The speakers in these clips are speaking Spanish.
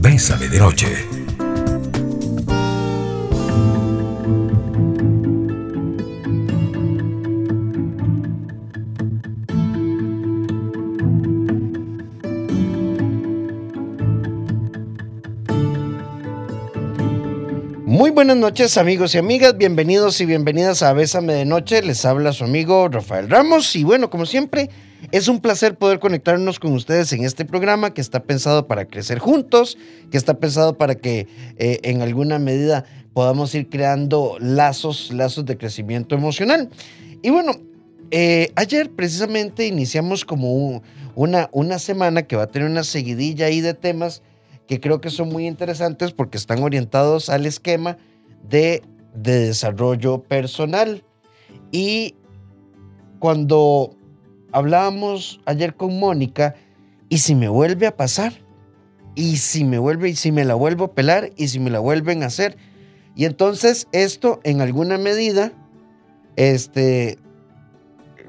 Bésame de noche. Muy buenas noches amigos y amigas, bienvenidos y bienvenidas a Bésame de Noche, les habla su amigo Rafael Ramos. Y bueno, como siempre, es un placer poder conectarnos con ustedes en este programa que está pensado para crecer juntos, que está pensado para que eh, en alguna medida podamos ir creando lazos, lazos de crecimiento emocional. Y bueno, eh, ayer precisamente iniciamos como una, una semana que va a tener una seguidilla ahí de temas que creo que son muy interesantes porque están orientados al esquema de, desarrollo personal. Y cuando hablábamos ayer con Mónica, ¿y si me vuelve a pasar? ¿Y si me vuelve, y si me la vuelvo a pelar? ¿Y si me la vuelven a hacer? Y entonces esto en alguna medida este,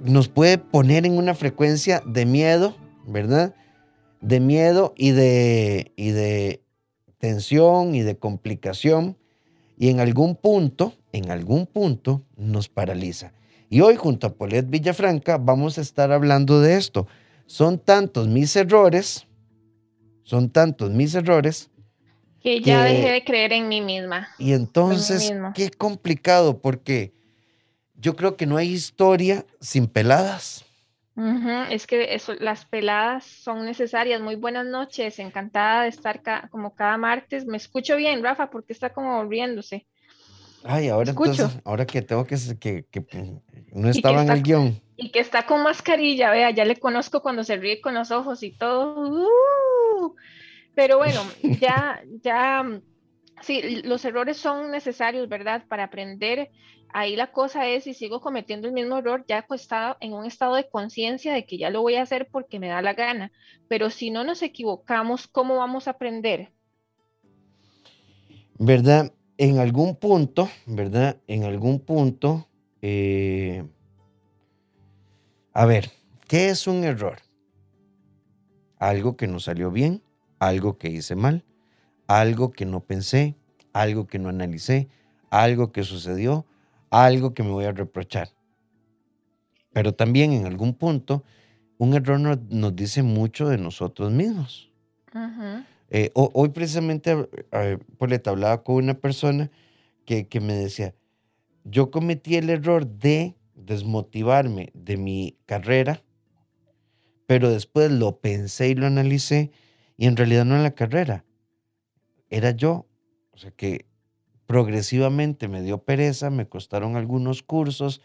nos puede poner en una frecuencia de miedo, ¿verdad? de miedo y de, y de tensión y de complicación y en algún punto, en algún punto nos paraliza. Y hoy junto a Polet Villafranca vamos a estar hablando de esto. Son tantos mis errores, son tantos mis errores. Que ya dejé de creer en mí misma. Y entonces, qué complicado, porque yo creo que no hay historia sin peladas. Es que eso, las peladas son necesarias. Muy buenas noches, encantada de estar como cada martes. Me escucho bien, Rafa, porque está como riéndose. Ay, ahora entonces, ahora que tengo que, que, que no estaba en el guion. Y que está con mascarilla, vea, ya le conozco cuando se ríe con los ojos y todo. ¡uh! pero bueno, ya, ya, sí, los errores son necesarios, ¿verdad? Para aprender ahí la cosa es, si sigo cometiendo el mismo error, ya acostado en un estado de conciencia de que ya lo voy a hacer porque me da la gana. Pero si no nos equivocamos, ¿cómo vamos a aprender? ¿Verdad? En algún punto, ¿verdad? En algún punto, eh, a ver, ¿qué es un error? Algo que no salió bien, algo que hice mal, algo que no pensé, algo que no analicé, algo que sucedió, algo que me voy a reprochar. Pero también en algún punto, un error nos, dice mucho de nosotros mismos. Eh, hoy precisamente, te hablaba con una persona que, que me decía, yo cometí el error de desmotivarme de mi carrera, pero después lo pensé y lo analicé y en realidad no era la carrera, era yo. O sea que progresivamente me dio pereza, me costaron algunos cursos,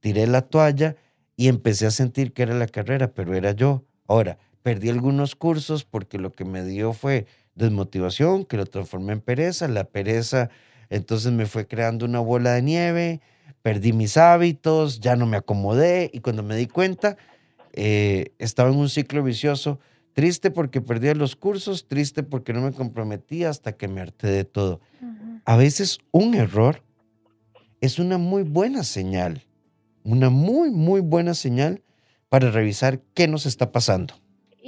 tiré la toalla y empecé a sentir que era la carrera, pero era yo. Ahora, perdí algunos cursos porque lo que me dio fue desmotivación, que lo transformé en pereza, la pereza entonces me fue creando una bola de nieve, perdí mis hábitos, ya no me acomodé y cuando me di cuenta eh, estaba en un ciclo vicioso, triste porque perdí los cursos, triste porque no me comprometí hasta que me harté de todo a veces un error es una muy buena señal, una muy, muy buena señal para revisar qué nos está pasando.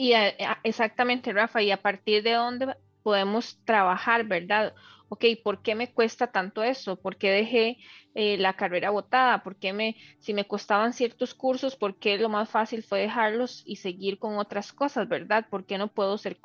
Y exactamente, Rafa, y a partir de dónde podemos trabajar, ¿verdad? ok, ¿por qué me cuesta tanto eso? ¿Por qué dejé eh, la carrera botada? ¿Por qué me, si me costaban ciertos cursos, por qué lo más fácil fue dejarlos y seguir con otras cosas, verdad? ¿Por qué no puedo ser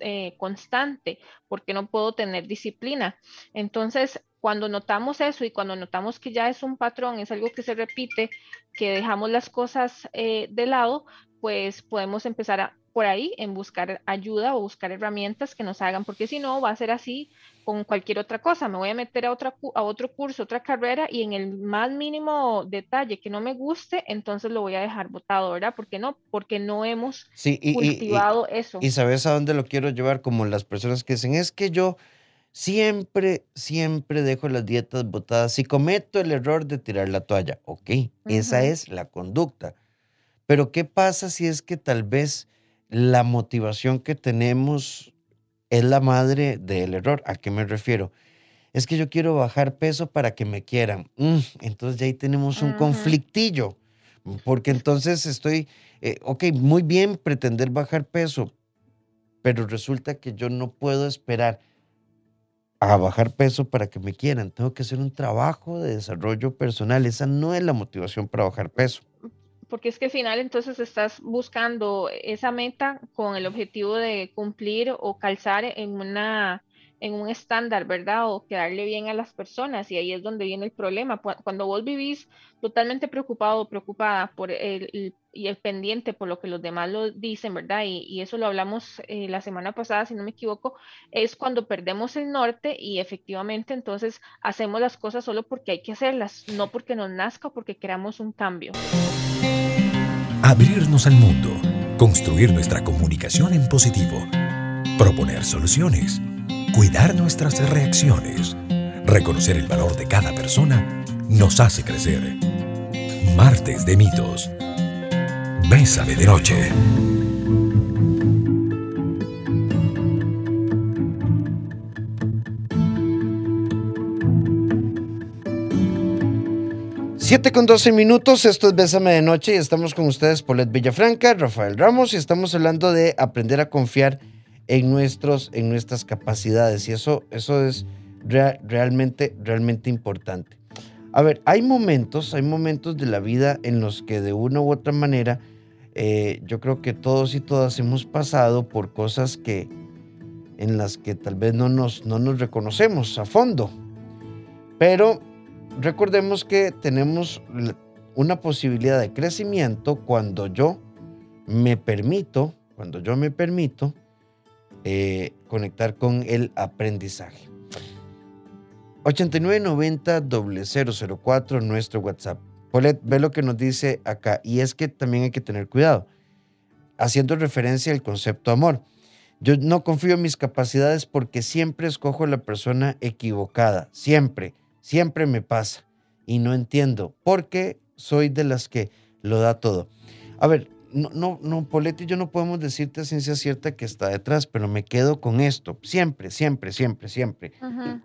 eh, constante? ¿Por qué no puedo tener disciplina? Entonces, cuando notamos eso y cuando notamos que ya es un patrón, es algo que se repite, que dejamos las cosas eh, de lado, pues podemos empezar a por ahí en buscar ayuda o buscar herramientas que nos hagan, porque si no va a ser así con cualquier otra cosa. Me voy a meter a, otra, a otro curso, otra carrera y en el más mínimo detalle que no me guste, entonces lo voy a dejar botado, ¿verdad? porque no? Porque no hemos cultivado eso. Y sabes a dónde lo quiero llevar, como las personas que dicen, es que yo siempre, siempre dejo las dietas botadas. Si cometo el error de tirar la toalla, ok, esa es la conducta. Pero ¿qué pasa si es que tal vez la motivación que tenemos es la madre del error. ¿A qué me refiero? Es que yo quiero bajar peso para que me quieran. Mm, entonces ya ahí tenemos un conflictillo, Porque entonces estoy, eh, ok, muy bien pretender bajar peso, pero resulta que yo no puedo esperar a bajar peso para que me quieran. Tengo que hacer un trabajo de desarrollo personal. Esa no es la motivación para bajar peso. Porque es que al final entonces estás buscando esa meta con el objetivo de cumplir o calzar en una en un estándar, ¿verdad? O quedarle bien a las personas y ahí es donde viene el problema. Cuando vos vivís totalmente preocupado o preocupada por el, y el pendiente por lo que los demás lo dicen, ¿verdad? Y, eso lo hablamos eh, la semana pasada, si no me equivoco, es cuando perdemos el norte y efectivamente entonces hacemos las cosas solo porque hay que hacerlas, no porque nos nazca o porque queramos un cambio. Abrirnos al mundo, construir nuestra comunicación en positivo, proponer soluciones Cuidar nuestras reacciones, reconocer el valor de cada persona, nos hace crecer. Martes de mitos. Bésame de noche. Siete con doce minutos, esto es Bésame de Noche y estamos con ustedes Polet Villafranca, Rafael Ramos y estamos hablando de aprender a confiar en, nuestros, en nuestras capacidades y eso, eso es realmente, realmente importante. A ver, hay momentos, hay momentos de la vida en los que de una u otra manera eh, yo creo que todos y todas hemos pasado por cosas que en las que tal vez no nos, no nos reconocemos a fondo. Pero recordemos que tenemos una posibilidad de crecimiento cuando yo me permito, cuando yo me permito eh, conectar con el aprendizaje. 8990-004, nuestro WhatsApp. Polet, ve lo que nos dice acá. Y es que también hay que tener cuidado. Haciendo referencia al concepto amor. Yo no confío en mis capacidades porque siempre escojo a la persona equivocada. Siempre, siempre me pasa. Y no entiendo por qué soy de las que lo da todo. A ver, no, no, no, Poletti y yo no podemos decirte a ciencia cierta que está detrás, pero me quedo con esto, siempre, siempre, siempre, siempre.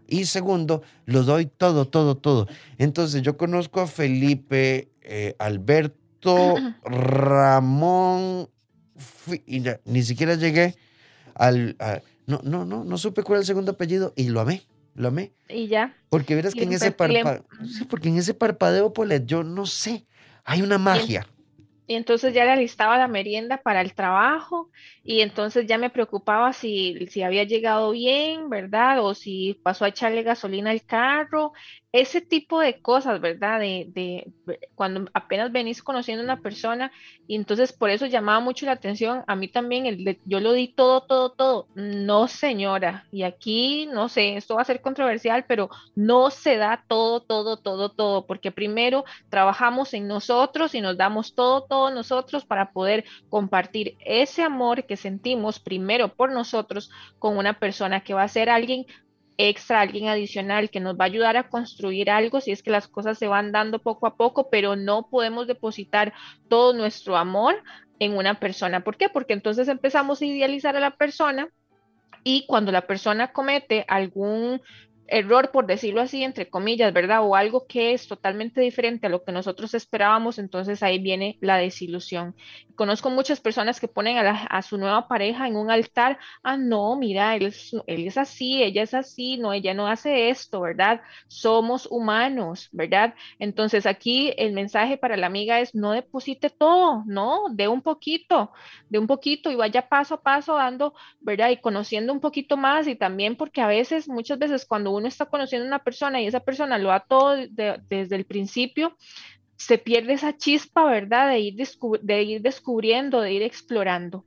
Y segundo, lo doy todo, todo, todo. Entonces yo conozco a Felipe, eh, Alberto, Ramón, y ni siquiera llegué al... no, no, no, no supe cuál era el segundo apellido y lo amé. Lo amé. Y ya. Porque verás que en ese parpadeo, porque en ese parpadeo, Polet, yo no sé, hay una magia. Y entonces ya le alistaba la merienda para el trabajo y entonces ya me preocupaba si, si había llegado bien, ¿verdad? O si pasó a echarle gasolina al carro ese tipo de cosas, ¿verdad? De, cuando apenas venís conociendo a una persona y entonces por eso llamaba mucho la atención, a mí también, el yo lo di todo, todo, todo. No, señora, y aquí, no sé, esto va a ser controversial, pero no se da todo, todo, todo, todo, porque primero trabajamos en nosotros y nos damos todo, todo nosotros para poder compartir ese amor que sentimos primero por nosotros con una persona que va a ser alguien extra, alguien adicional que nos va a ayudar a construir algo si es que las cosas se van dando poco a poco, pero no podemos depositar todo nuestro amor en una persona. ¿Por qué? Porque entonces empezamos a idealizar a la persona y cuando la persona comete algún error, por decirlo así, entre comillas, ¿verdad? O algo que es totalmente diferente a lo que nosotros esperábamos, entonces ahí viene la desilusión. Conozco muchas personas que ponen a, su nueva pareja en un altar, ah, no, mira, él es, así, ella es así, no, ella no hace esto, ¿verdad? Somos humanos, ¿verdad? Entonces aquí el mensaje para la amiga es no deposite todo, no, de un poquito, de un poquito y vaya paso a paso dando, ¿verdad? Y conociendo un poquito más y también porque a veces, muchas veces cuando uno uno está conociendo a una persona y esa persona lo da todo desde el principio, se pierde esa chispa, ¿verdad? De ir, de ir descubriendo, de ir explorando.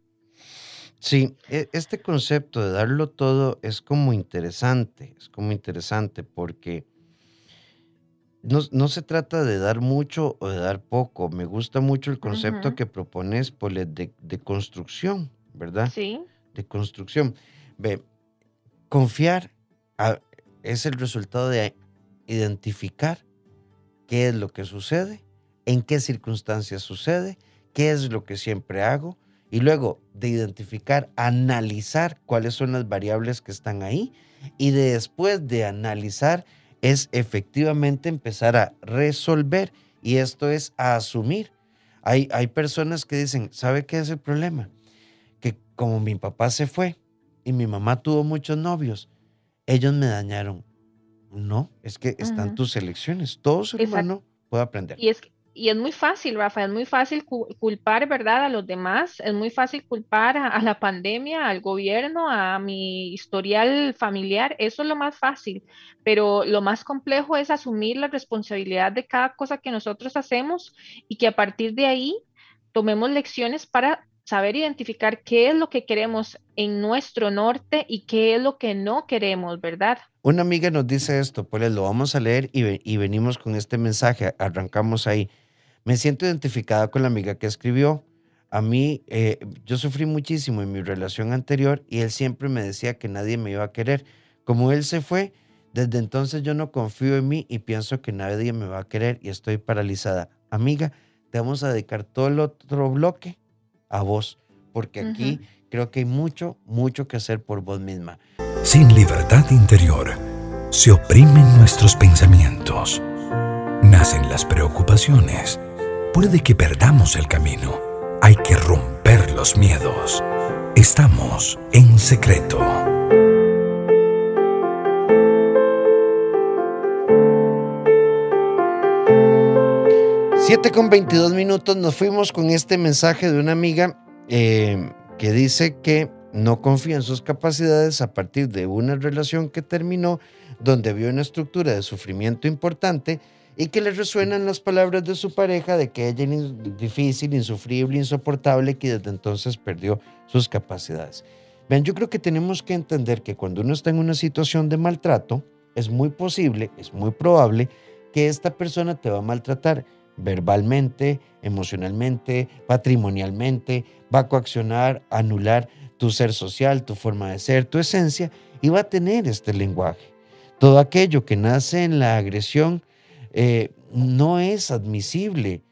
Sí, e, este concepto de darlo todo es como interesante, es como interesante porque no, se trata de dar mucho o de dar poco. Me gusta mucho el concepto que propones, de, de, construcción, ¿verdad? Sí. De construcción. Ve, confiar, a, es el resultado de identificar qué es lo que sucede, en qué circunstancias sucede, qué es lo que siempre hago, y luego de identificar, analizar cuáles son las variables que están ahí, y después de analizar es efectivamente empezar a resolver, y esto es a asumir. Hay, hay personas que dicen, ¿sabe qué es el problema? Que como mi papá se fue y mi mamá tuvo muchos novios, ellos me dañaron. No, es que están tus elecciones. Todo ser humano puede aprender. Y es, y es muy fácil, Rafa, es muy fácil culpar, ¿verdad?, a los demás, es muy fácil culpar a, la pandemia, al gobierno, a mi historial familiar, eso es lo más fácil, pero lo más complejo es asumir la responsabilidad de cada cosa que nosotros hacemos y que a partir de ahí tomemos lecciones para saber identificar qué es lo que queremos en nuestro norte y qué es lo que no queremos, ¿verdad? Una amiga nos dice esto, pues lo vamos a leer y, y venimos con este mensaje, arrancamos ahí. Me siento identificada con la amiga que escribió. A mí, eh, yo sufrí muchísimo en mi relación anterior y él siempre me decía que nadie me iba a querer. Como él se fue, desde entonces yo no confío en mí y pienso que nadie me va a querer y estoy paralizada. Amiga, te vamos a dedicar todo el otro bloque a vos, porque aquí creo que hay mucho, mucho que hacer por vos misma. Sin libertad interior, se oprimen nuestros pensamientos, nacen las preocupaciones Puede que perdamos el camino. Hay que romper los miedos. Estamos en secreto. Siete con 22 minutos nos fuimos con este mensaje de una amiga eh, que dice que no confía en sus capacidades a partir de una relación que terminó donde vio una estructura de sufrimiento importante y que le resuenan las palabras de su pareja de que ella es difícil, insufrible, insoportable, que desde entonces perdió sus capacidades. Vean, yo creo que tenemos que entender que cuando uno está en una situación de maltrato, es muy posible, es muy probable que esta persona te va a maltratar verbalmente, emocionalmente, patrimonialmente, va a coaccionar, anular tu ser social, tu forma de ser, tu esencia, y va a tener este lenguaje. Todo aquello que nace en la agresión eh, no es admisible.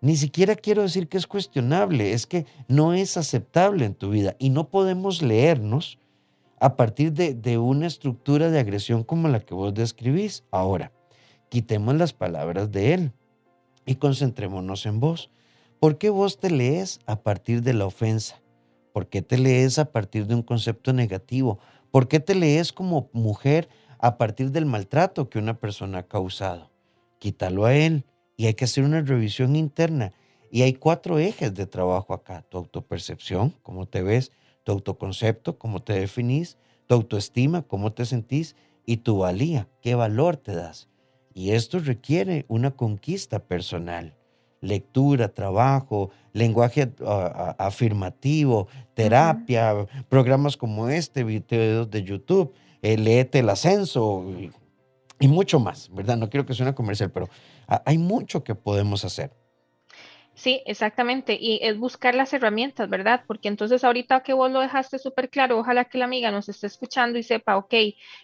Ni siquiera quiero decir que es cuestionable, es que no es aceptable en tu vida y no podemos leernos a partir de, de una estructura de agresión como la que vos describís. Ahora, quitemos las palabras de él y concentrémonos en vos. ¿Por qué vos te lees a partir de la ofensa? ¿Por qué te lees a partir de un concepto negativo? ¿Por qué te lees como mujer a partir del maltrato que una persona ha causado? quítalo a él y hay que hacer una revisión interna. Y hay cuatro ejes de trabajo acá. Tu autopercepción, cómo te ves, tu autoconcepto, cómo te definís, tu autoestima, cómo te sentís y tu valía, qué valor te das. Y esto requiere una conquista personal. Lectura, trabajo, lenguaje afirmativo, terapia, programas como este, videos de YouTube, eh, léete el ascenso, y mucho más, ¿verdad? No quiero que suene comercial, pero hay mucho que podemos hacer. Sí, exactamente. Y es buscar las herramientas, ¿verdad? Porque entonces ahorita que vos lo dejaste súper claro, ojalá que la amiga nos esté escuchando y sepa, ok,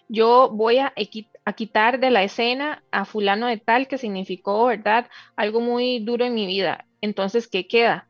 yo voy a, a, quitar de la escena a fulano de tal que significó, ¿verdad? Algo muy duro en mi vida. Entonces, ¿qué queda?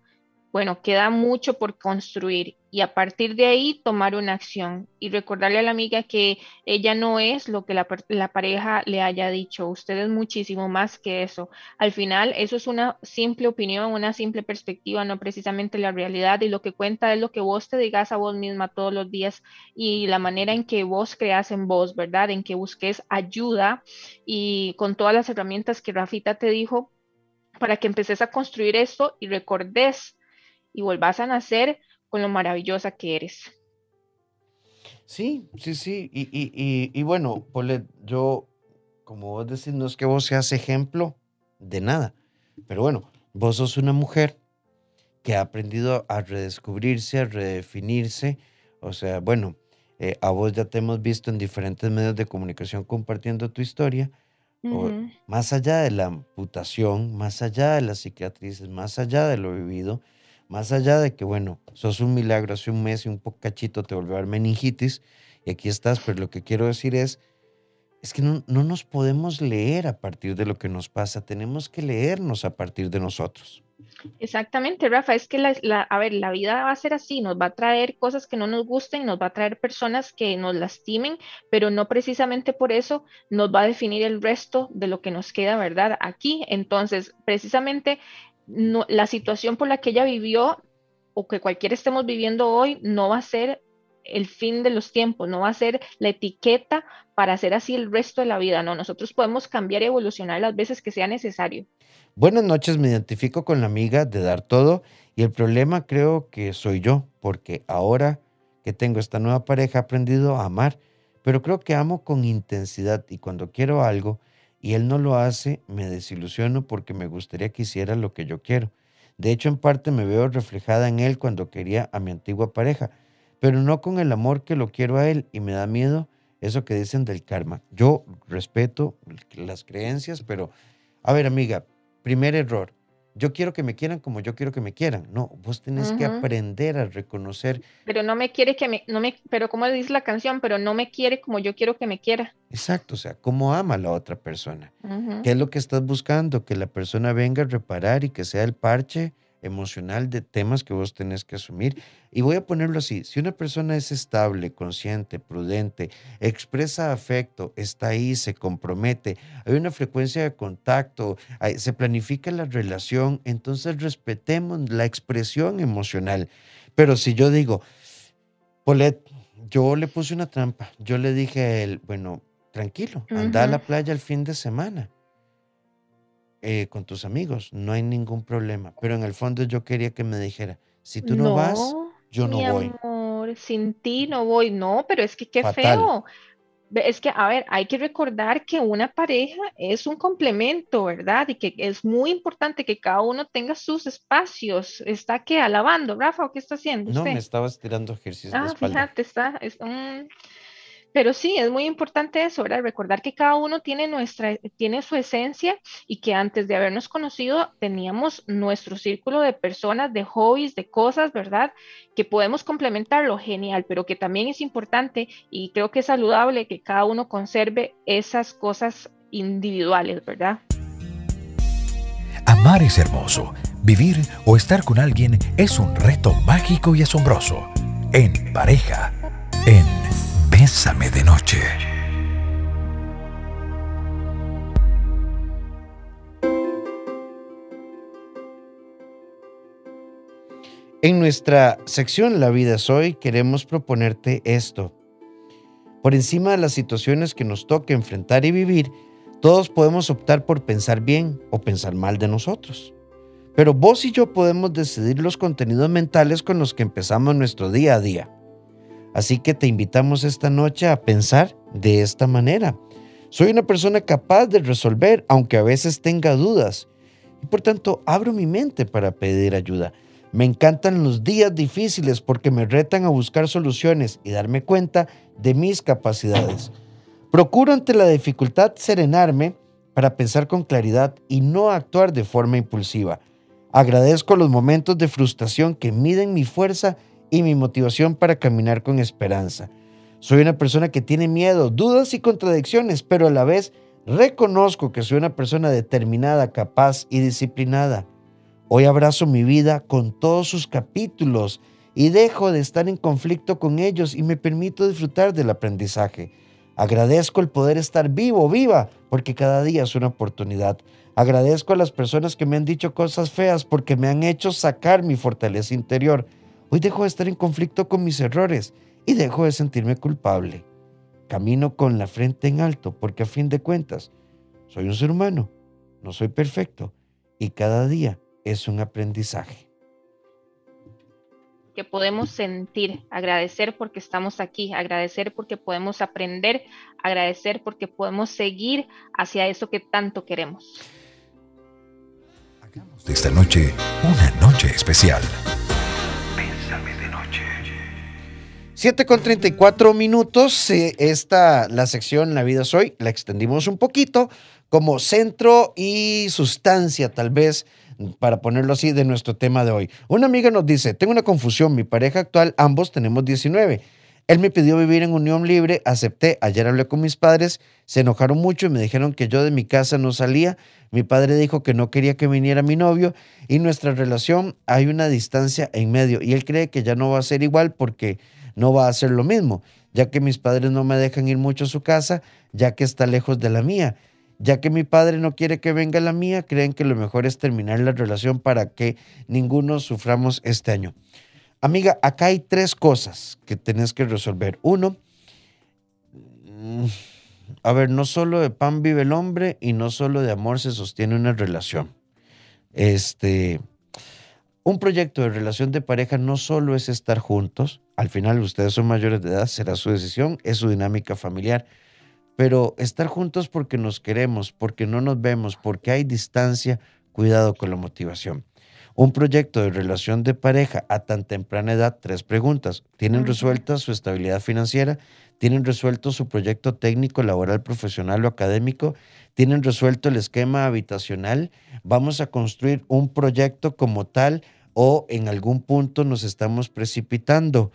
Bueno, queda mucho por construir y a partir de ahí tomar una acción y recordarle a la amiga que ella no es lo que la, pareja le haya dicho, usted es muchísimo más que eso. Al final, eso es una simple opinión, una simple perspectiva, no precisamente la realidad y lo que cuenta es lo que vos te digas a vos misma todos los días y la manera en que vos creas en vos, ¿verdad? En que busques ayuda y con todas las herramientas que Rafita te dijo para que empeces a construir esto y recordes y volvás a nacer con lo maravillosa que eres. Sí, sí, sí. Y, y, y, bueno, yo, como vos decís, no es que vos seas ejemplo de nada, pero bueno, vos sos una mujer que ha aprendido a redescubrirse, a redefinirse. O sea, bueno, eh, a vos ya te hemos visto en diferentes medios de comunicación compartiendo tu historia. más allá de la amputación, más allá de las cicatrices, más allá de lo vivido, más allá de que, bueno, sos un milagro, hace un mes y un cachito te volvió a dar meningitis y aquí estás, pero lo que quiero decir es, es que no, no nos podemos leer a partir de lo que nos pasa, tenemos que leernos a partir de nosotros. Exactamente, Rafa, es que la, a ver, la vida va a ser así, nos va a traer cosas que no nos gusten, nos va a traer personas que nos lastimen, pero no precisamente por eso nos va a definir el resto de lo que nos queda, ¿verdad? Aquí, entonces, precisamente la situación por la que ella vivió o que cualquiera estemos viviendo hoy no va a ser el fin de los tiempos, no va a ser la etiqueta para hacer así el resto de la vida, no, nosotros podemos cambiar y evolucionar las veces que sea necesario. Buenas noches, me identifico con la amiga de dar todo y el problema creo que soy yo, porque ahora que tengo esta nueva pareja he aprendido a amar, pero creo que amo con intensidad y cuando quiero algo y él no lo hace, me desilusiono porque me gustaría que hiciera lo que yo quiero. De hecho, en parte me veo reflejada en él cuando quería a mi antigua pareja, pero no con el amor que lo quiero a él y me da miedo eso que dicen del karma. Yo respeto las creencias, pero a ver amiga, primer error, yo quiero que me quieran como yo quiero que me quieran. No, vos tenés que aprender a reconocer. Pero no me quiere que me, no me, pero como dice la canción, pero no me quiere como yo quiero que me quiera. Exacto, o sea, cómo ama a la otra persona. ¿Qué es lo que estás buscando? Que la persona venga a reparar y que sea el parche emocional de temas que vos tenés que asumir. Y voy a ponerlo así, si una persona es estable, consciente, prudente, expresa afecto, está ahí, se compromete, hay una frecuencia de contacto, se planifica la relación, entonces respetemos la expresión emocional. Pero si yo digo, Polet, yo le puse una trampa, yo le dije a él, bueno, tranquilo, anda a la playa el fin de semana eh, con tus amigos, no hay ningún problema. Pero en el fondo yo quería que me dijera, si tú no, vas, yo no voy. Amor, sin ti no voy. No, pero es que qué feo. Es que, a ver, hay que recordar que una pareja es un complemento, ¿verdad? Y que es muy importante que cada uno tenga sus espacios. ¿Está qué? ¿Alabando, Rafa? ¿O qué está haciendo? No, me estaba estirando ejercicios ah, fíjate, está... Pero sí, es muy importante eso, ¿verdad? Recordar que cada uno tiene, nuestra, tiene su esencia y que antes de habernos conocido teníamos nuestro círculo de personas, de hobbies, de cosas, ¿verdad? Que podemos complementarlo, genial, pero que también es importante y creo que es saludable que cada uno conserve esas cosas individuales, ¿verdad? Amar es hermoso. Vivir o estar con alguien es un reto mágico y asombroso. En pareja, en Bésame de noche. En nuestra sección La vida es hoy queremos proponerte esto. Por encima de las situaciones que nos toque enfrentar y vivir, todos podemos optar por pensar bien o pensar mal de nosotros. Pero vos y yo podemos decidir los contenidos mentales con los que empezamos nuestro día a día. Así que te invitamos esta noche a pensar de esta manera. Soy una persona capaz de resolver, aunque a veces tenga dudas. Y por tanto, abro mi mente para pedir ayuda. Me encantan los días difíciles porque me retan a buscar soluciones y darme cuenta de mis capacidades. Procuro ante la dificultad serenarme para pensar con claridad y no actuar de forma impulsiva. Agradezco los momentos de frustración que miden mi fuerza y mi motivación para caminar con esperanza. Soy una persona que tiene miedo, dudas y contradicciones, pero a la vez reconozco que soy una persona determinada, capaz y disciplinada. Hoy abrazo mi vida con todos sus capítulos y dejo de estar en conflicto con ellos y me permito disfrutar del aprendizaje. Agradezco el poder estar vivo, viva, porque cada día es una oportunidad. Agradezco a las personas que me han dicho cosas feas porque me han hecho sacar mi fortaleza interior. Hoy dejo de estar en conflicto con mis errores y dejo de sentirme culpable. Camino con la frente en alto porque a fin de cuentas soy un ser humano, no soy perfecto y cada día es un aprendizaje. Que podemos sentir, agradecer porque estamos aquí, agradecer porque podemos aprender, agradecer porque podemos seguir hacia eso que tanto queremos. Hagamos de esta noche una noche especial. 7 con 34 minutos. Eh, esta, la sección La vida soy, la extendimos un poquito como centro y sustancia, tal vez, para ponerlo así, de nuestro tema de hoy. Una amiga nos dice: Tengo una confusión. Mi pareja actual, ambos tenemos 19. Él me pidió vivir en unión libre, acepté. Ayer hablé con mis padres, se enojaron mucho y me dijeron que yo de mi casa no salía. Mi padre dijo que no quería que viniera mi novio y nuestra relación hay una distancia en medio y él cree que ya no va a ser igual porque no va a ser lo mismo, ya que mis padres no me dejan ir mucho a su casa, ya que está lejos de la mía. Ya que mi padre no quiere que venga la mía, creen que lo mejor es terminar la relación para que ninguno suframos este año. Amiga, acá hay tres cosas que tenés que resolver. Uno, mm, a ver, no solo de pan vive el hombre y no solo de amor se sostiene una relación. Este, un proyecto de relación de pareja no solo es estar juntos, al final ustedes son mayores de edad, será su decisión, es su dinámica familiar, pero estar juntos porque nos queremos, porque no nos vemos, porque hay distancia, cuidado con la motivación. Un proyecto de relación de pareja a tan temprana edad, tres preguntas. ¿Tienen resuelta su estabilidad financiera? ¿Tienen resuelto su proyecto técnico, laboral, profesional o académico? ¿Tienen resuelto el esquema habitacional? ¿Vamos a construir un proyecto como tal o en algún punto nos estamos precipitando.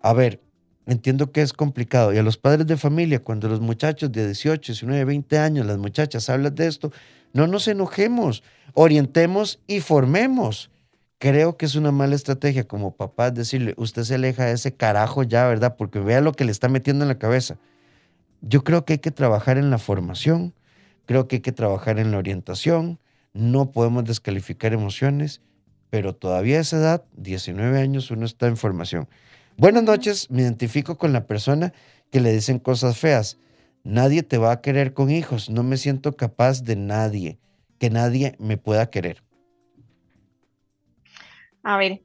A ver, entiendo que es complicado. Y a los padres de familia, cuando los muchachos de 18, 19, 20 años, las muchachas hablan de esto, no nos enojemos, orientemos y formemos. Creo que es una mala estrategia como papá decirle, usted se aleja de ese carajo ya, ¿verdad? Porque vea lo que le está metiendo en la cabeza. Yo creo que hay que trabajar en la formación, creo que hay que trabajar en la orientación, no podemos descalificar emociones pero todavía esa edad, 19 años, uno está en formación. Buenas noches, me identifico con la persona que le dicen cosas feas. Nadie te va a querer con hijos, no me siento capaz de nadie, que nadie me pueda querer. A ver,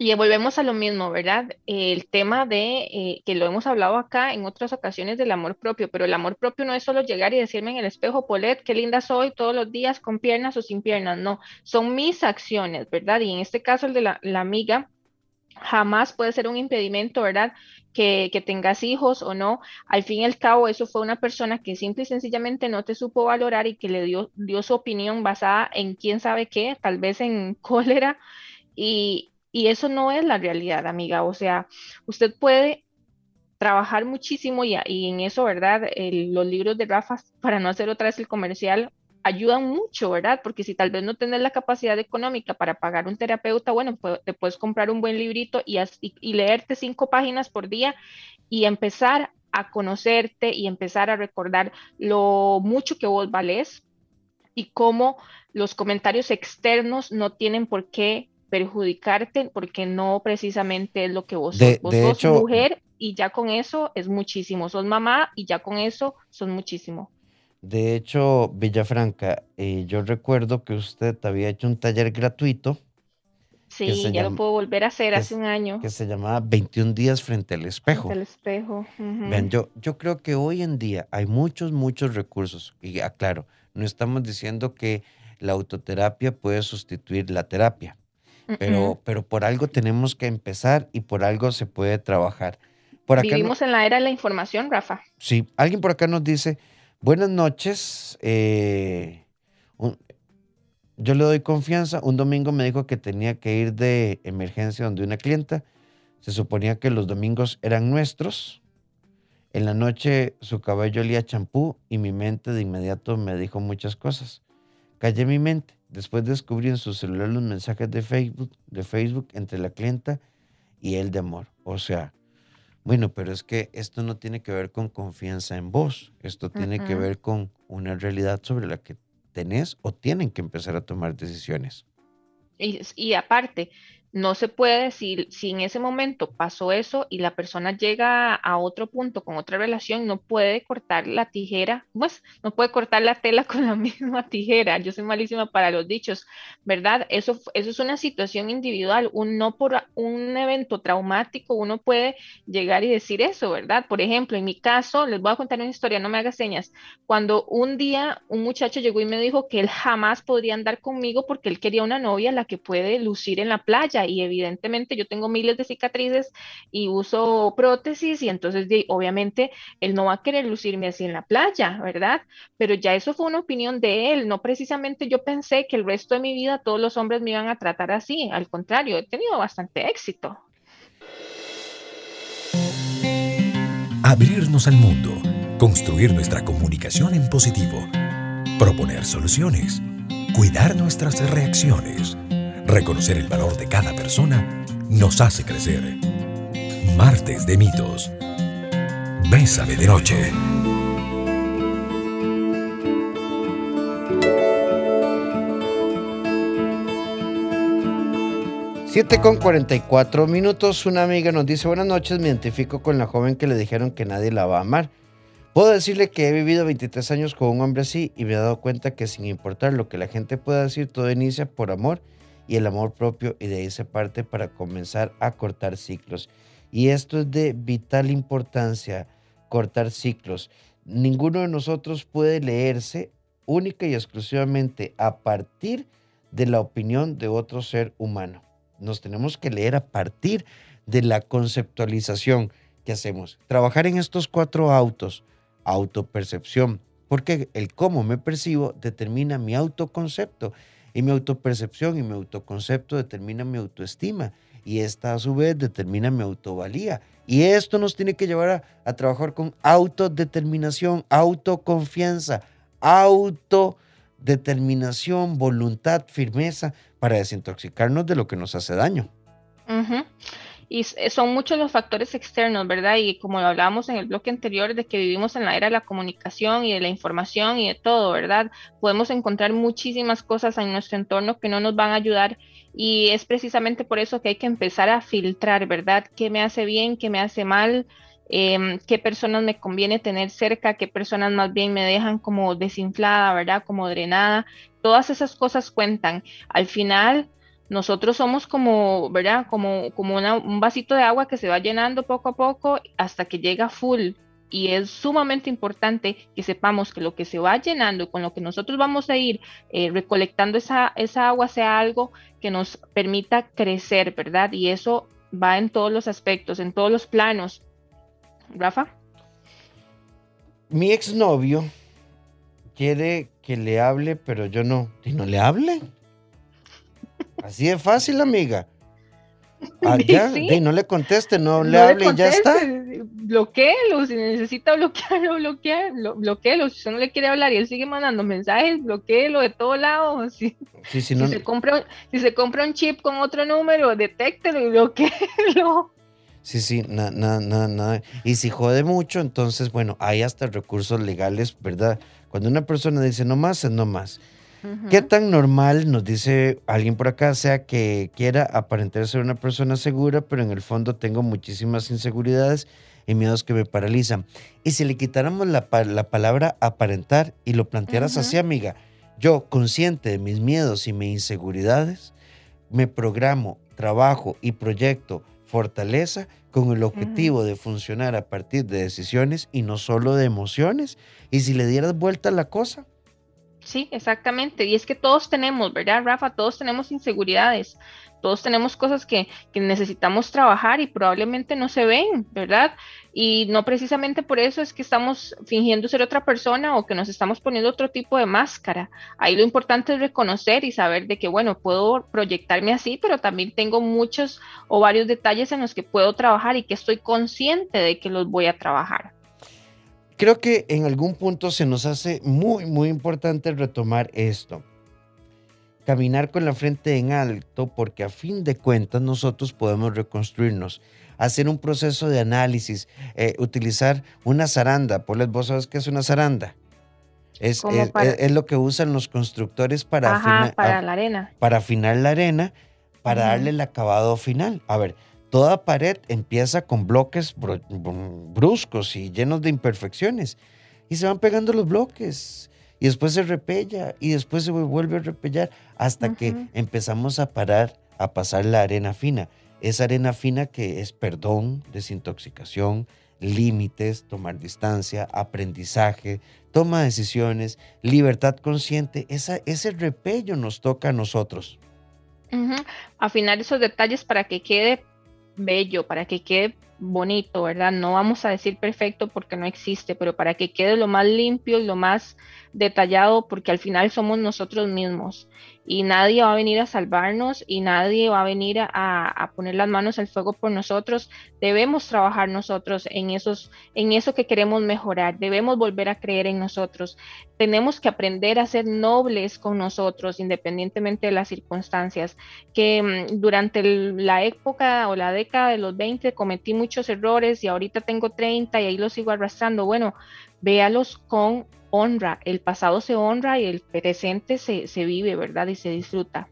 y volvemos a lo mismo, ¿verdad? El tema de eh, que lo hemos hablado acá en otras ocasiones del amor propio, pero el amor propio no es solo llegar y decirme en el espejo, Polet, qué linda soy todos los días con piernas o sin piernas, no, son mis acciones, ¿verdad? Y en este caso el de la, amiga, jamás puede ser un impedimento, ¿verdad? Que, que, tengas hijos o no. Al fin y al cabo, eso fue una persona que simple y sencillamente no te supo valorar y que le dio, su opinión basada en quién sabe qué, tal vez en cólera. Y, y eso no es la realidad, amiga. O sea, usted puede trabajar muchísimo y, en eso, ¿verdad? los libros de Rafa, para no hacer otra vez el comercial, ayudan mucho, ¿verdad? Porque si tal vez no tienes la capacidad económica para pagar un terapeuta, bueno, te puedes comprar un buen librito y, y leerte cinco páginas por día y empezar a conocerte y empezar a recordar lo mucho que vos valés y cómo los comentarios externos no tienen por qué perjudicarte porque no precisamente es lo que vos sos. Vos sos mujer y ya con eso es muchísimo. Sos mamá y ya con eso son muchísimo. De hecho, Villafranca, eh, yo recuerdo que usted había hecho un taller gratuito. Sí, ya lo puedo volver a hacer hace un año. Que se llamaba 21 días frente al espejo. Frente al espejo. yo, yo creo que hoy en día hay muchos, muchos recursos. Y aclaro, no estamos diciendo que la autoterapia puede sustituir la terapia pero, pero por algo tenemos que empezar y por algo se puede trabajar. Por Vivimos en la era de la información, Rafa. Sí, alguien por acá nos dice, buenas noches, eh, yo le doy confianza, un domingo me dijo que tenía que ir de emergencia donde una clienta, se suponía que los domingos eran nuestros, en la noche su cabello olía champú y mi mente de inmediato me dijo muchas cosas. Callé mi mente. Después descubrí en su celular los mensajes de Facebook, de Facebook entre la clienta y él de amor. O sea, bueno, pero es que esto no tiene que ver con confianza en vos. Esto tiene que ver con una realidad sobre la que tenés o tienen que empezar a tomar decisiones. Y, y aparte, no se puede decir, si en ese momento pasó eso y la persona llega a otro punto con otra relación, no puede cortar la tijera, pues no puede cortar la tela con la misma tijera. Yo soy malísima para los dichos, ¿verdad? Eso, eso es una situación individual. Un, no por un evento traumático uno puede llegar y decir eso, ¿verdad? Por ejemplo, en mi caso, les voy a contar una historia, no me hagas señas. Cuando un día un muchacho llegó y me dijo que él jamás podría andar conmigo porque él quería una novia la que puede lucir en la playa y evidentemente yo tengo miles de cicatrices y uso prótesis y entonces obviamente él no va a querer lucirme así en la playa, ¿verdad? Pero ya eso fue una opinión de él, no precisamente yo pensé que el resto de mi vida todos los hombres me iban a tratar así, al contrario, he tenido bastante éxito. Abrirnos al mundo, construir nuestra comunicación en positivo, proponer soluciones, cuidar nuestras reacciones Reconocer el valor de cada persona nos hace crecer. Martes de mitos. Bésame de noche. Siete con 44 minutos, una amiga nos dice buenas noches, me identifico con la joven que le dijeron que nadie la va a amar. Puedo decirle que he vivido 23 años con un hombre así y me he dado cuenta que sin importar lo que la gente pueda decir, todo inicia por amor y el amor propio y de ahí se parte para comenzar a cortar ciclos. Y esto es de vital importancia, cortar ciclos. Ninguno de nosotros puede leerse única y exclusivamente a partir de la opinión de otro ser humano. Nos tenemos que leer a partir de la conceptualización que hacemos. Trabajar en estos cuatro autos, autopercepción, porque el cómo me percibo determina mi autoconcepto y mi autopercepción y mi autoconcepto determina mi autoestima. Y esta a su vez determina mi autovalía. Y esto nos tiene que llevar a, trabajar con autodeterminación, autoconfianza, autodeterminación, voluntad, firmeza para desintoxicarnos de lo que nos hace daño. Y eh, son muchos los factores externos, ¿verdad? Y como lo hablábamos en el bloque anterior, de que vivimos en la era de la comunicación y de la información y de todo, ¿verdad? Podemos encontrar muchísimas cosas en nuestro entorno que no nos van a ayudar y es precisamente por eso que hay que empezar a filtrar, ¿verdad? ¿Qué me hace bien, qué me hace mal? Em, qué personas me conviene tener cerca, qué personas más bien me dejan como desinflada, ¿verdad? Como drenada. Todas esas cosas cuentan. Al final, nosotros somos como, ¿verdad? Como, como un vasito de agua que se va llenando poco a poco hasta que llega full. Y es sumamente importante que sepamos que lo que se va llenando, con lo que nosotros vamos a ir eh, recolectando esa, esa agua, sea algo que nos permita crecer, ¿verdad? Y eso va en todos los aspectos, en todos los planos. Rafa. Mi exnovio quiere que le hable, pero yo no. ¿Y no le hable? Así de fácil, amiga. Allá, y no le conteste, no, le hable y ya está. Bloquéelo, si necesita bloquearlo, bloquealo, bloqueelo. Si usted no le quiere hablar y él sigue mandando mensajes, bloqueelo de todos lados. Si, si, se compra, si se compra un chip con otro número, detéctelo y bloqueelo. Sí, sí, nada, nada, nada. Y si jode mucho, entonces, bueno, hay hasta recursos legales, ¿verdad? Cuando una persona dice no más, es no más. ¿Qué tan normal, nos dice alguien por acá, sea que quiera aparentar ser una persona segura, pero en el fondo tengo muchísimas inseguridades y miedos que me paralizan? Y si le quitáramos la, palabra aparentar y lo plantearas así, amiga, yo consciente de mis miedos y mis inseguridades, me programo, trabajo y proyecto fortaleza con el objetivo de funcionar a partir de decisiones y no solo de emociones. Y si le dieras vuelta a la cosa, Sí, exactamente. Y es que todos tenemos, ¿verdad, Rafa? Todos tenemos inseguridades, todos tenemos cosas que, necesitamos trabajar y probablemente no se ven, ¿verdad? Y no precisamente por eso es que estamos fingiendo ser otra persona o que nos estamos poniendo otro tipo de máscara. Ahí lo importante es reconocer y saber de que, bueno, puedo proyectarme así, pero también tengo muchos o varios detalles en los que puedo trabajar y que estoy consciente de que los voy a trabajar. Creo que en algún punto se nos hace muy, muy importante retomar esto. Caminar con la frente en alto porque a fin de cuentas nosotros podemos reconstruirnos, hacer un proceso de análisis, eh, utilizar una zaranda. Paul, ¿vos sabes qué es una zaranda? Es, es, lo que usan los constructores para, afinar, para la arena. Para afinar la arena, para darle el acabado final. A ver, Toda pared empieza con bloques bruscos y llenos de imperfecciones y se van pegando los bloques y después se repella y después se vuelve a repellar hasta que empezamos a parar, a pasar la arena fina. Esa arena fina que es perdón, desintoxicación, límites, tomar distancia, aprendizaje, toma de decisiones, libertad consciente. Esa, ese repello nos toca a nosotros. Afinar esos detalles para que quede bello, para que quede bonito, ¿verdad? No vamos a decir perfecto porque no existe, pero para que quede lo más limpio y lo más detallado, porque al final somos nosotros mismos y nadie va a venir a salvarnos y nadie va a venir a, poner las manos al fuego por nosotros. Debemos trabajar nosotros en, esos, en eso que queremos mejorar, debemos volver a creer en nosotros. Tenemos que aprender a ser nobles con nosotros, independientemente de las circunstancias. Que mm, durante la época o la década de los 20 cometí muchos errores y ahorita tengo 30 y ahí los sigo arrastrando. Bueno, véalos con honra, el pasado se honra y el presente se, vive, ¿verdad? Y se disfruta.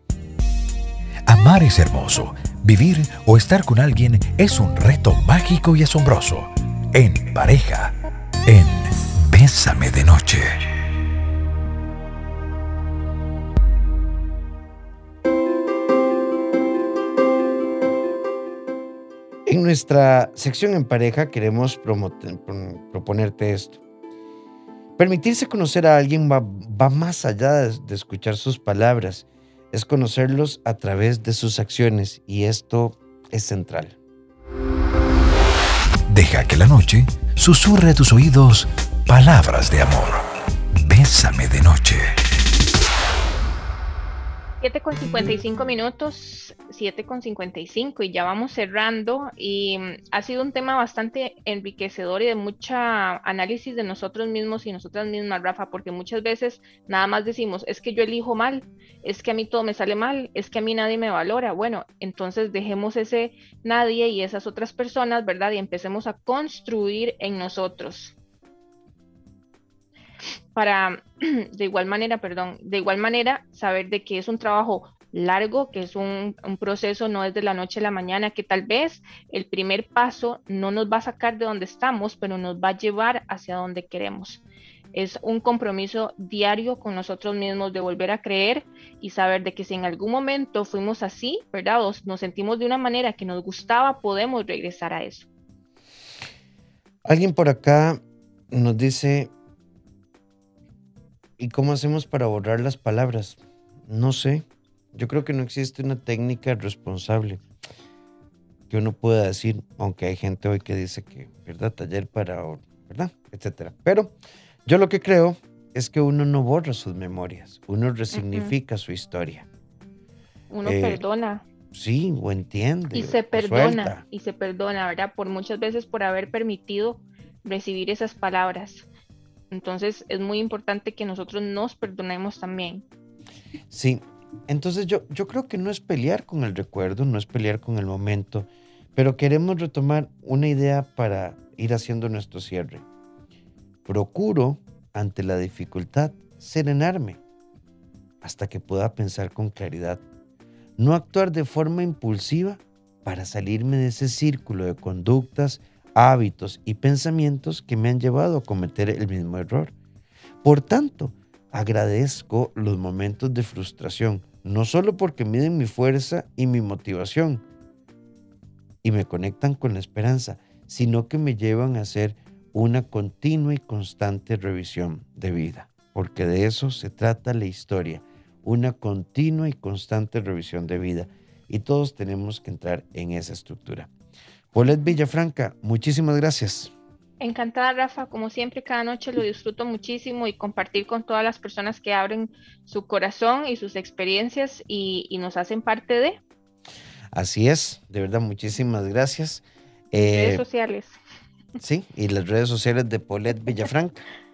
Amar es hermoso. Vivir o estar con alguien es un reto mágico y asombroso. En pareja, en Bésame de Noche. En nuestra sección en pareja queremos proponerte esto. Permitirse conocer a alguien va, más allá de escuchar sus palabras, es conocerlos a través de sus acciones y esto es central. Deja que la noche susurre a tus oídos palabras de amor. Bésame de noche. 7 con 55 minutos, 7 con 55 y ya vamos cerrando y mm, ha sido un tema bastante enriquecedor y de mucha análisis de nosotros mismos y nosotras mismas, Rafa, porque muchas veces nada más decimos, es que yo elijo mal, es que a mí todo me sale mal, es que a mí nadie me valora. Bueno, entonces dejemos ese nadie y esas otras personas, ¿verdad? Y empecemos a construir en nosotros para de igual manera, perdón, de igual manera saber de que es un trabajo largo, que es un, proceso, no es de la noche a la mañana, que tal vez el primer paso no nos va a sacar de donde estamos, pero nos va a llevar hacia donde queremos. Es un compromiso diario con nosotros mismos de volver a creer y saber de que si en algún momento fuimos así, ¿verdad? nos sentimos de una manera que nos gustaba, podemos regresar a eso. Alguien por acá nos dice, ¿Y cómo hacemos para borrar las palabras? No sé. Yo creo que no existe una técnica responsable que uno pueda decir, aunque hay gente hoy que dice que, ¿verdad? Taller para, ¿verdad? Etcétera. Pero yo lo que creo es que uno no borra sus memorias, uno resignifica su historia. Uno eh, perdona. Sí, o entiende. Y se perdona, y se perdona, ¿verdad? Por muchas veces por haber permitido recibir esas palabras. Entonces es muy importante que nosotros nos perdonemos también. Sí, entonces yo, yo creo que no es pelear con el recuerdo, no es pelear con el momento, pero queremos retomar una idea para ir haciendo nuestro cierre. Procuro, ante la dificultad, serenarme hasta que pueda pensar con claridad. No actuar de forma impulsiva para salirme de ese círculo de conductas hábitos y pensamientos que me han llevado a cometer el mismo error. Por tanto, agradezco los momentos de frustración, no solo porque miden mi fuerza y mi motivación y me conectan con la esperanza, sino que me llevan a hacer una continua y constante revisión de vida, porque de eso se trata la historia, una continua y constante revisión de vida, y todos tenemos que entrar en esa estructura. Paulette Villafranca, muchísimas gracias. Encantada, Rafa. Como siempre, cada noche lo disfruto muchísimo y compartir con todas las personas que abren su corazón y sus experiencias y, nos hacen parte de. Así es, de verdad, muchísimas gracias. redes eh, sociales. Sí, y las redes sociales de Paulette Villafranca.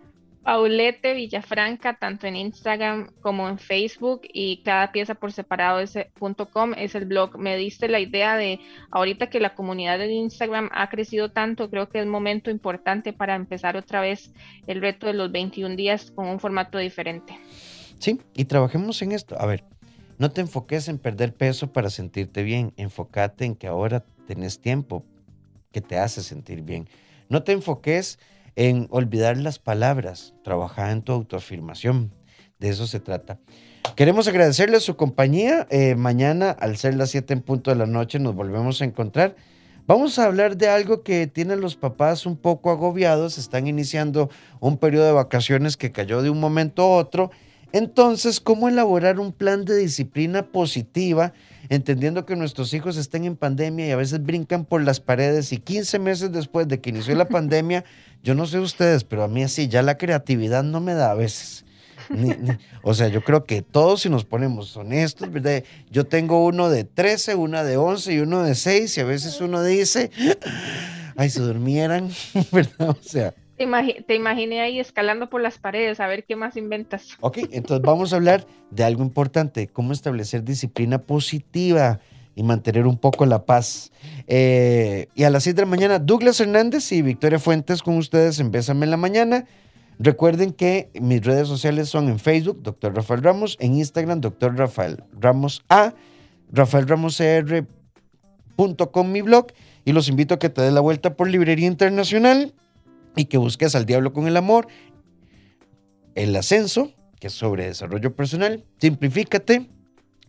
Paulette Villafranca, tanto en Instagram como en Facebook y cada pieza por separado ese .com es el blog. Me diste la idea de ahorita que la comunidad de Instagram ha crecido tanto, creo que es momento importante para empezar otra vez el reto de los 21 días con un formato diferente. Sí, y trabajemos en esto. A ver, no te enfoques en perder peso para sentirte bien, enfócate en que ahora tenés tiempo que te hace sentir bien. No te enfoques en olvidar las palabras, trabajar en tu autoafirmación. De eso se trata. Queremos agradecerle su compañía. Eh, mañana, al ser las 7 en punto de la noche, nos volvemos a encontrar. Vamos a hablar de algo que tienen los papás un poco agobiados. Están iniciando un periodo de vacaciones que cayó de un momento a otro. Entonces, ¿cómo elaborar un plan de disciplina positiva entendiendo que nuestros hijos están en pandemia y a veces brincan por las paredes y 15 meses después de que inició la pandemia, yo no sé ustedes, pero a mí así ya la creatividad no me da a veces. o sea, yo creo que todos si nos ponemos honestos, ¿verdad? Yo tengo uno de 13, una de 11 y uno de 6 y a veces uno dice, ay, se durmieran, ¿verdad? O sea, te, imaginé ahí escalando por las paredes a ver qué más inventas. Ok, entonces vamos a hablar de algo importante, cómo establecer disciplina positiva y mantener un poco la paz. Eh, y a las 7 de la mañana, Douglas Hernández y Victoria Fuentes con ustedes en Bésame en la Mañana. Recuerden que mis redes sociales son en Facebook, Dr. Rafael Ramos, en Instagram, Dr. Rafael Ramos A. rafaelramoscr.com mi blog y los invito a que te des la vuelta por Librería Internacional y que busques al diablo con el amor, el ascenso, que es sobre desarrollo personal, simplifícate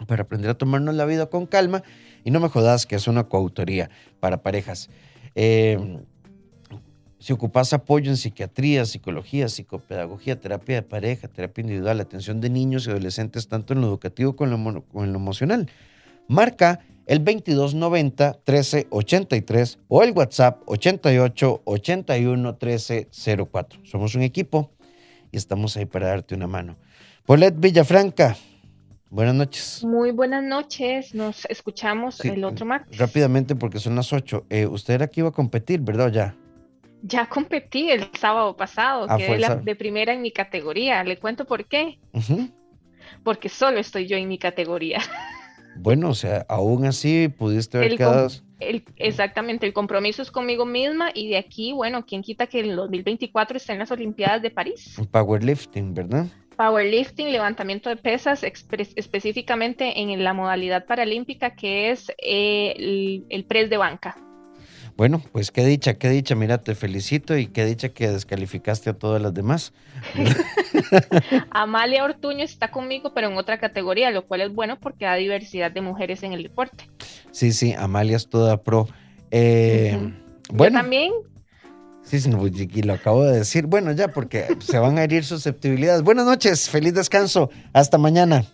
para aprender a tomarnos la vida con calma y no me jodas que es una coautoría para parejas. Eh, si ocupas apoyo en psiquiatría, psicología, psicopedagogía, terapia de pareja, terapia individual, atención de niños y adolescentes, tanto en lo educativo como en lo, emocional, marca el 2290 1383 o el WhatsApp 88 81 1304. Somos un equipo y estamos ahí para darte una mano. Paulette Villafranca, buenas noches. Muy buenas noches, nos escuchamos el otro martes. Rápidamente porque son las 8. Eh, usted era que iba a competir, ¿verdad? Ya. Ya competí el sábado pasado, ah, quedé la, de primera en mi categoría. Le cuento por qué. Porque solo estoy yo en mi categoría. Bueno, o sea, aún así pudiste haber quedado. exactamente, el compromiso es conmigo misma y de aquí, bueno, ¿quién quita que en 2024 estén las Olimpiadas de París? Powerlifting, ¿verdad? Powerlifting, levantamiento de pesas, específicamente en la modalidad paralímpica que es eh, el, el press de banca. Bueno, pues qué dicha, qué dicha, mira, te felicito y qué dicha que descalificaste a todas las demás. Amalia Ortuño está conmigo, pero en otra categoría, lo cual es bueno porque da diversidad de mujeres en el deporte. Sí, sí, Amalia es toda pro. Eh, bueno. también. Sí, sí, y lo acabo de decir. Bueno, ya, porque se van a herir susceptibilidades. Buenas noches, feliz descanso. Hasta mañana.